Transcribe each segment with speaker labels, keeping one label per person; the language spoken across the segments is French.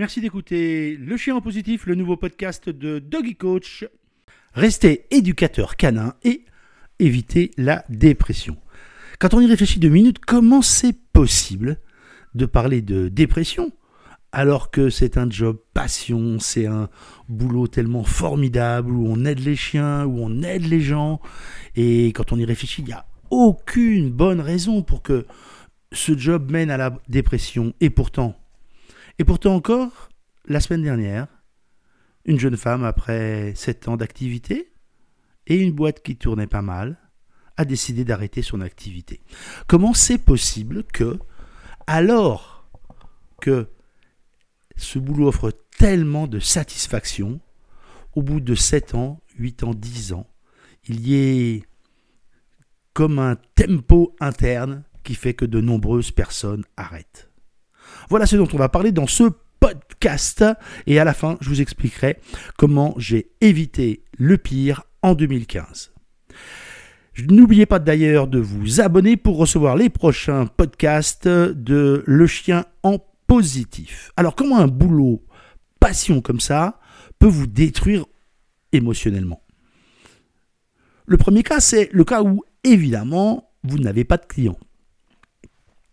Speaker 1: Merci d'écouter Le Chien en Positif, le nouveau podcast de Doggy Coach. Restez éducateur canin et évitez la dépression. Quand on y réfléchit deux minutes, comment c'est possible de parler de dépression alors que c'est un job passion, c'est un boulot tellement formidable où on aide les chiens, où on aide les gens. Et quand on y réfléchit, il n'y a aucune bonne raison pour que ce job mène à la dépression. Et pourtant, et pourtant encore, la semaine dernière, une jeune femme, après 7 ans d'activité et une boîte qui tournait pas mal, a décidé d'arrêter son activité. Comment c'est possible que, alors que ce boulot offre tellement de satisfaction, au bout de 7 ans, 8 ans, 10 ans, il y ait comme un tempo interne qui fait que de nombreuses personnes arrêtent? Voilà ce dont on va parler dans ce podcast et à la fin je vous expliquerai comment j'ai évité le pire en 2015. N'oubliez pas d'ailleurs de vous abonner pour recevoir les prochains podcasts de Le Chien en positif. Alors comment un boulot passion comme ça peut vous détruire émotionnellement? Le premier cas, c'est le cas où évidemment vous n'avez pas de clients.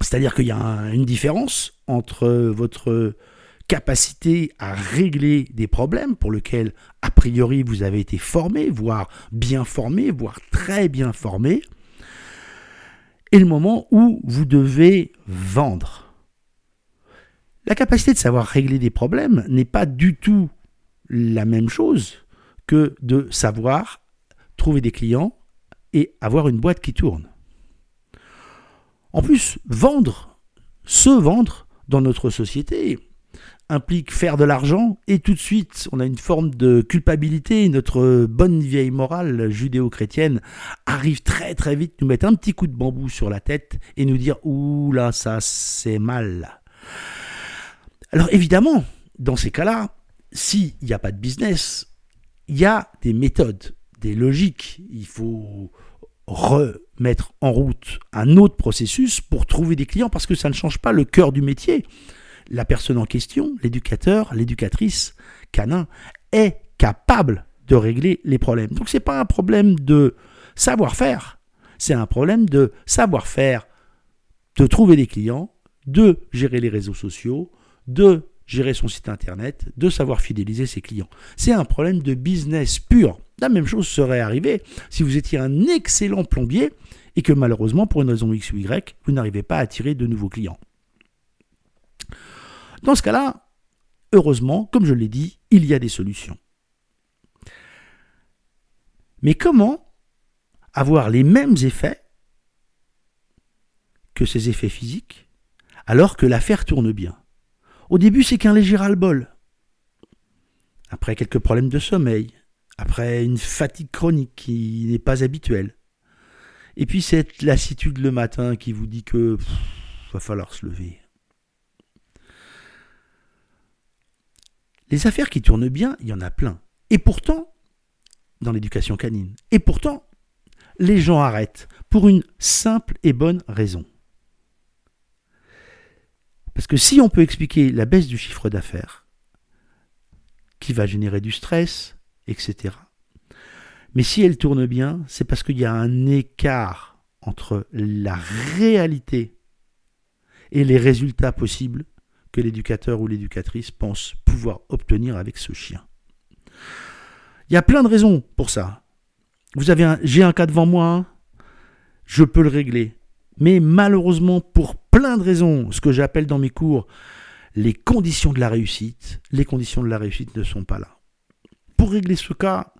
Speaker 1: C'est-à-dire qu'il y a une différence entre votre capacité à régler des problèmes pour lesquels, a priori, vous avez été formé, voire bien formé, voire très bien formé, et le moment où vous devez vendre. La capacité de savoir régler des problèmes n'est pas du tout la même chose que de savoir trouver des clients et avoir une boîte qui tourne. En plus, vendre, se vendre dans notre société implique faire de l'argent et tout de suite on a une forme de culpabilité. Notre bonne vieille morale judéo-chrétienne arrive très très vite nous mettre un petit coup de bambou sur la tête et nous dire ouh là ça c'est mal. Alors évidemment, dans ces cas-là, s'il n'y a pas de business, il y a des méthodes, des logiques. Il faut remettre en route un autre processus pour trouver des clients parce que ça ne change pas le cœur du métier. La personne en question, l'éducateur, l'éducatrice canin, est capable de régler les problèmes. Donc ce n'est pas un problème de savoir-faire, c'est un problème de savoir-faire, de trouver des clients, de gérer les réseaux sociaux, de gérer son site internet, de savoir fidéliser ses clients. C'est un problème de business pur. La même chose serait arrivée si vous étiez un excellent plombier et que malheureusement, pour une raison X ou Y, vous n'arrivez pas à attirer de nouveaux clients. Dans ce cas-là, heureusement, comme je l'ai dit, il y a des solutions. Mais comment avoir les mêmes effets que ces effets physiques alors que l'affaire tourne bien? Au début, c'est qu'un léger ras-le-bol. Après quelques problèmes de sommeil, après une fatigue chronique qui n'est pas habituelle. Et puis cette lassitude le matin qui vous dit que va falloir se lever. Les affaires qui tournent bien, il y en a plein. Et pourtant, dans l'éducation canine, et pourtant, les gens arrêtent pour une simple et bonne raison. Parce que si on peut expliquer la baisse du chiffre d'affaires, qui va générer du stress, etc. Mais si elle tourne bien, c'est parce qu'il y a un écart entre la réalité et les résultats possibles que l'éducateur ou l'éducatrice pense pouvoir obtenir avec ce chien. Il y a plein de raisons pour ça. Vous avez un, j'ai un cas devant moi, je peux le régler. Mais malheureusement, pour plein de raisons, ce que j'appelle dans mes cours les conditions de la réussite, les conditions de la réussite ne sont pas là. Pour régler ce cas,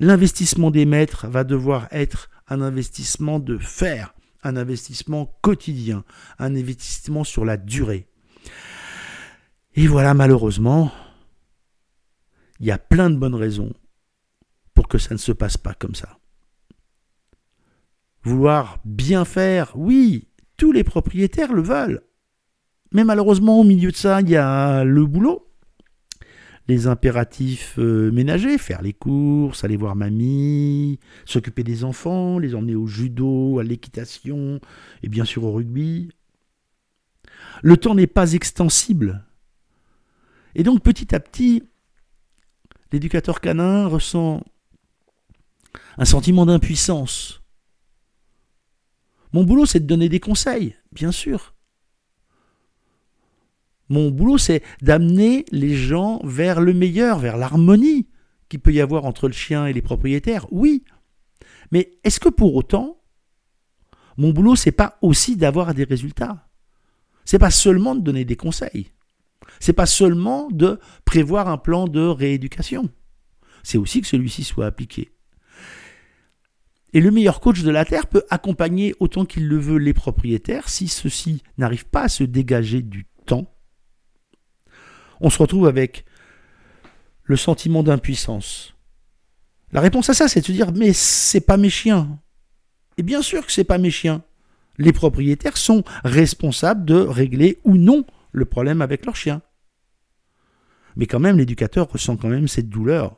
Speaker 1: l'investissement des maîtres va devoir être un investissement de fer, un investissement quotidien, un investissement sur la durée. Et voilà, malheureusement, il y a plein de bonnes raisons pour que ça ne se passe pas comme ça. Vouloir bien faire, oui, tous les propriétaires le veulent. Mais malheureusement, au milieu de ça, il y a le boulot, les impératifs euh, ménagers, faire les courses, aller voir mamie, s'occuper des enfants, les emmener au judo, à l'équitation et bien sûr au rugby. Le temps n'est pas extensible. Et donc petit à petit, l'éducateur canin ressent un sentiment d'impuissance. Mon boulot, c'est de donner des conseils, bien sûr. Mon boulot, c'est d'amener les gens vers le meilleur, vers l'harmonie qu'il peut y avoir entre le chien et les propriétaires. Oui. Mais est-ce que pour autant, mon boulot, c'est pas aussi d'avoir des résultats? C'est pas seulement de donner des conseils. C'est pas seulement de prévoir un plan de rééducation. C'est aussi que celui-ci soit appliqué. Et le meilleur coach de la Terre peut accompagner autant qu'il le veut les propriétaires si ceux-ci n'arrivent pas à se dégager du temps. On se retrouve avec le sentiment d'impuissance. La réponse à ça, c'est de se dire mais c'est pas mes chiens. Et bien sûr que c'est pas mes chiens. Les propriétaires sont responsables de régler ou non le problème avec leurs chiens. Mais quand même, l'éducateur ressent quand même cette douleur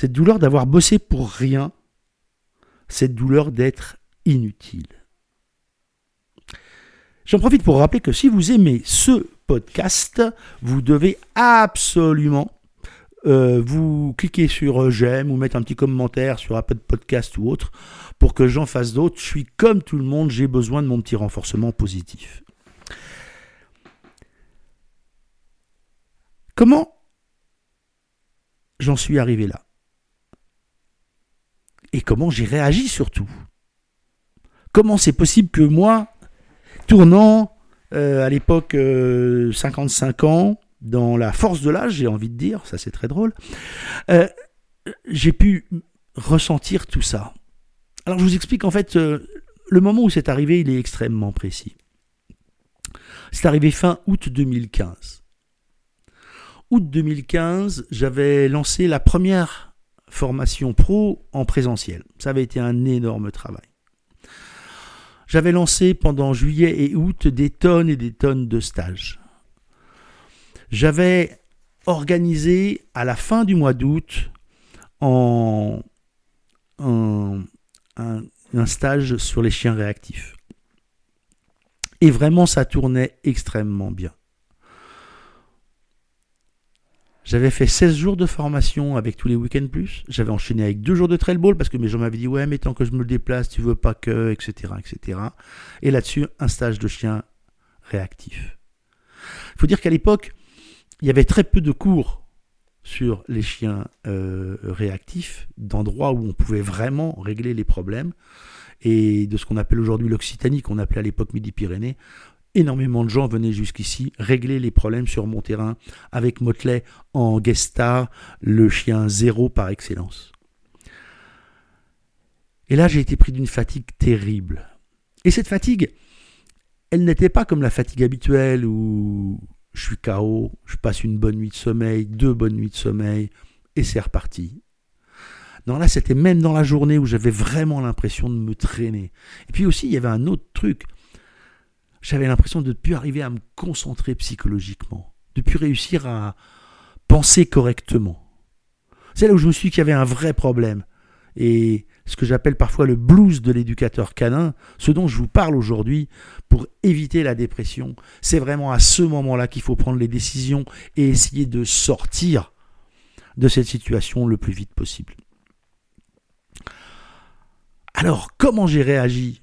Speaker 1: cette douleur d'avoir bossé pour rien, cette douleur d'être inutile. J'en profite pour rappeler que si vous aimez ce podcast, vous devez absolument euh, vous cliquer sur euh, j'aime ou mettre un petit commentaire sur Apple Podcast ou autre pour que j'en fasse d'autres. Je suis comme tout le monde, j'ai besoin de mon petit renforcement positif. Comment j'en suis arrivé là? Et comment j'ai réagi surtout. Comment c'est possible que moi, tournant euh, à l'époque 55 euh, ans, dans la force de l'âge, j'ai envie de dire, ça c'est très drôle, euh, j'ai pu ressentir tout ça. Alors je vous explique en fait, le moment où c'est arrivé, il est extrêmement précis. C'est arrivé fin août 2015. Août 2015, j'avais lancé la première formation pro en présentiel. Ça avait été un énorme travail. J'avais lancé pendant juillet et août des tonnes et des tonnes de stages. J'avais organisé à la fin du mois d'août un stage sur les chiens réactifs. Et vraiment, ça tournait extrêmement bien. J'avais fait 16 jours de formation avec tous les week-ends plus. J'avais enchaîné avec deux jours de trail ball parce que mes gens m'avaient dit ouais mais tant que je me déplace, tu veux pas que, etc. etc. Et là-dessus, un stage de chien réactif. Il faut dire qu'à l'époque, il y avait très peu de cours sur les chiens euh, réactifs, d'endroits où on pouvait vraiment régler les problèmes. Et de ce qu'on appelle aujourd'hui l'Occitanie, qu'on appelait à l'époque Midi-Pyrénées, énormément de gens venaient jusqu'ici régler les problèmes sur mon terrain avec Motley en guest star, le chien zéro par excellence. Et là, j'ai été pris d'une fatigue terrible. Et cette fatigue, elle n'était pas comme la fatigue habituelle où je suis KO, je passe une bonne nuit de sommeil, deux bonnes nuits de sommeil, et c'est reparti. Non, là, c'était même dans la journée où j'avais vraiment l'impression de me traîner. Et puis aussi, il y avait un autre truc j'avais l'impression de ne plus arriver à me concentrer psychologiquement, de ne plus réussir à penser correctement. C'est là où je me suis dit qu'il y avait un vrai problème. Et ce que j'appelle parfois le blues de l'éducateur canin, ce dont je vous parle aujourd'hui pour éviter la dépression, c'est vraiment à ce moment-là qu'il faut prendre les décisions et essayer de sortir de cette situation le plus vite possible. Alors, comment j'ai réagi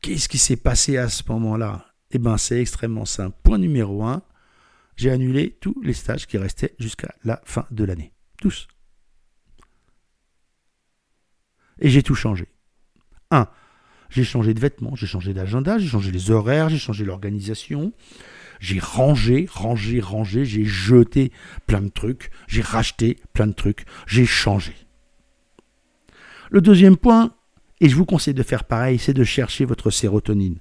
Speaker 1: Qu'est-ce qui s'est passé à ce moment-là? Eh bien, c'est extrêmement simple. Point numéro 1, j'ai annulé tous les stages qui restaient jusqu'à la fin de l'année. Tous. Et j'ai tout changé. 1. J'ai changé de vêtements, j'ai changé d'agenda, j'ai changé les horaires, j'ai changé l'organisation. J'ai rangé, rangé, rangé, j'ai jeté plein de trucs, j'ai racheté plein de trucs, j'ai changé. Le deuxième point, et je vous conseille de faire pareil, c'est de chercher votre sérotonine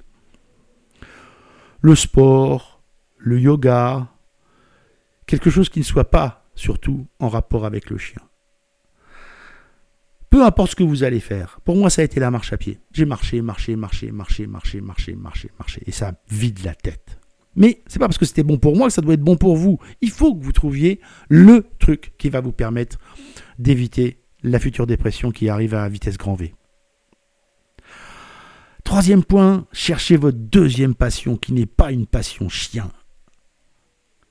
Speaker 1: le sport, le yoga, quelque chose qui ne soit pas surtout en rapport avec le chien. Peu importe ce que vous allez faire. Pour moi, ça a été la marche à pied. J'ai marché, marché, marché, marché, marché, marché, marché, marché. Et ça vide la tête. Mais c'est pas parce que c'était bon pour moi que ça doit être bon pour vous. Il faut que vous trouviez le truc qui va vous permettre d'éviter la future dépression qui arrive à vitesse grand V. Troisième point, cherchez votre deuxième passion qui n'est pas une passion chien.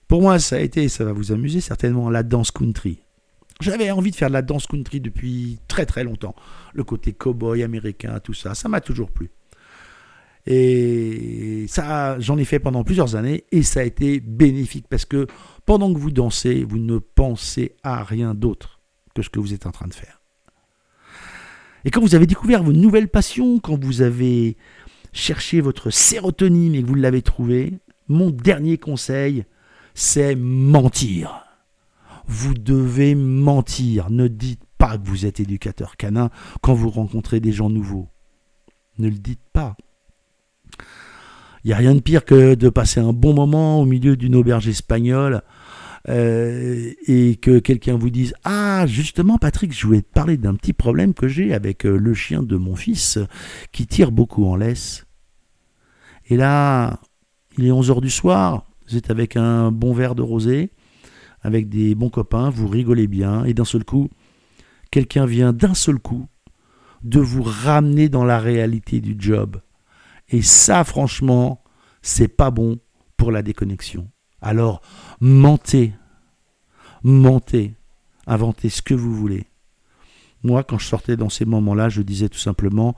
Speaker 1: Pour moi, ça a été, ça va vous amuser certainement, la danse country. J'avais envie de faire de la danse country depuis très très longtemps. Le côté cow-boy américain, tout ça, ça m'a toujours plu. Et ça, j'en ai fait pendant plusieurs années et ça a été bénéfique parce que pendant que vous dansez, vous ne pensez à rien d'autre que ce que vous êtes en train de faire. Et quand vous avez découvert vos nouvelles passions, quand vous avez cherché votre sérotonine et que vous l'avez trouvée, mon dernier conseil, c'est mentir. Vous devez mentir. Ne dites pas que vous êtes éducateur canin quand vous rencontrez des gens nouveaux. Ne le dites pas. Il n'y a rien de pire que de passer un bon moment au milieu d'une auberge espagnole euh, et que quelqu'un vous dise Ah, justement, Patrick, je voulais te parler d'un petit problème que j'ai avec euh, le chien de mon fils qui tire beaucoup en laisse. Et là, il est 11h du soir, vous êtes avec un bon verre de rosé, avec des bons copains, vous rigolez bien, et d'un seul coup, quelqu'un vient d'un seul coup de vous ramener dans la réalité du job. Et ça, franchement, c'est pas bon pour la déconnexion. Alors, mentez, mentez, inventez ce que vous voulez. Moi, quand je sortais dans ces moments-là, je disais tout simplement,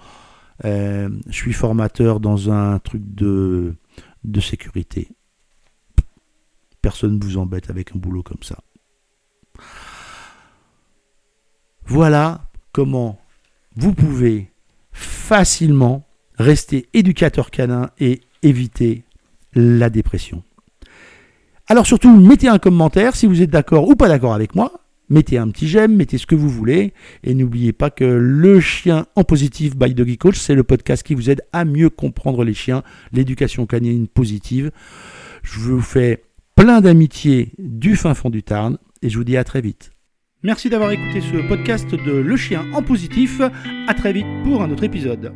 Speaker 1: euh, je suis formateur dans un truc de, de sécurité. Personne ne vous embête avec un boulot comme ça. Voilà comment vous pouvez facilement rester éducateur canin et éviter la dépression. Alors surtout, mettez un commentaire si vous êtes d'accord ou pas d'accord avec moi. Mettez un petit j'aime, mettez ce que vous voulez. Et n'oubliez pas que le chien en positif by Doggy Coach, c'est le podcast qui vous aide à mieux comprendre les chiens, l'éducation canine positive. Je vous fais plein d'amitié du fin fond du Tarn et je vous dis à très vite. Merci d'avoir écouté ce podcast de Le chien en positif. À très vite pour un autre épisode.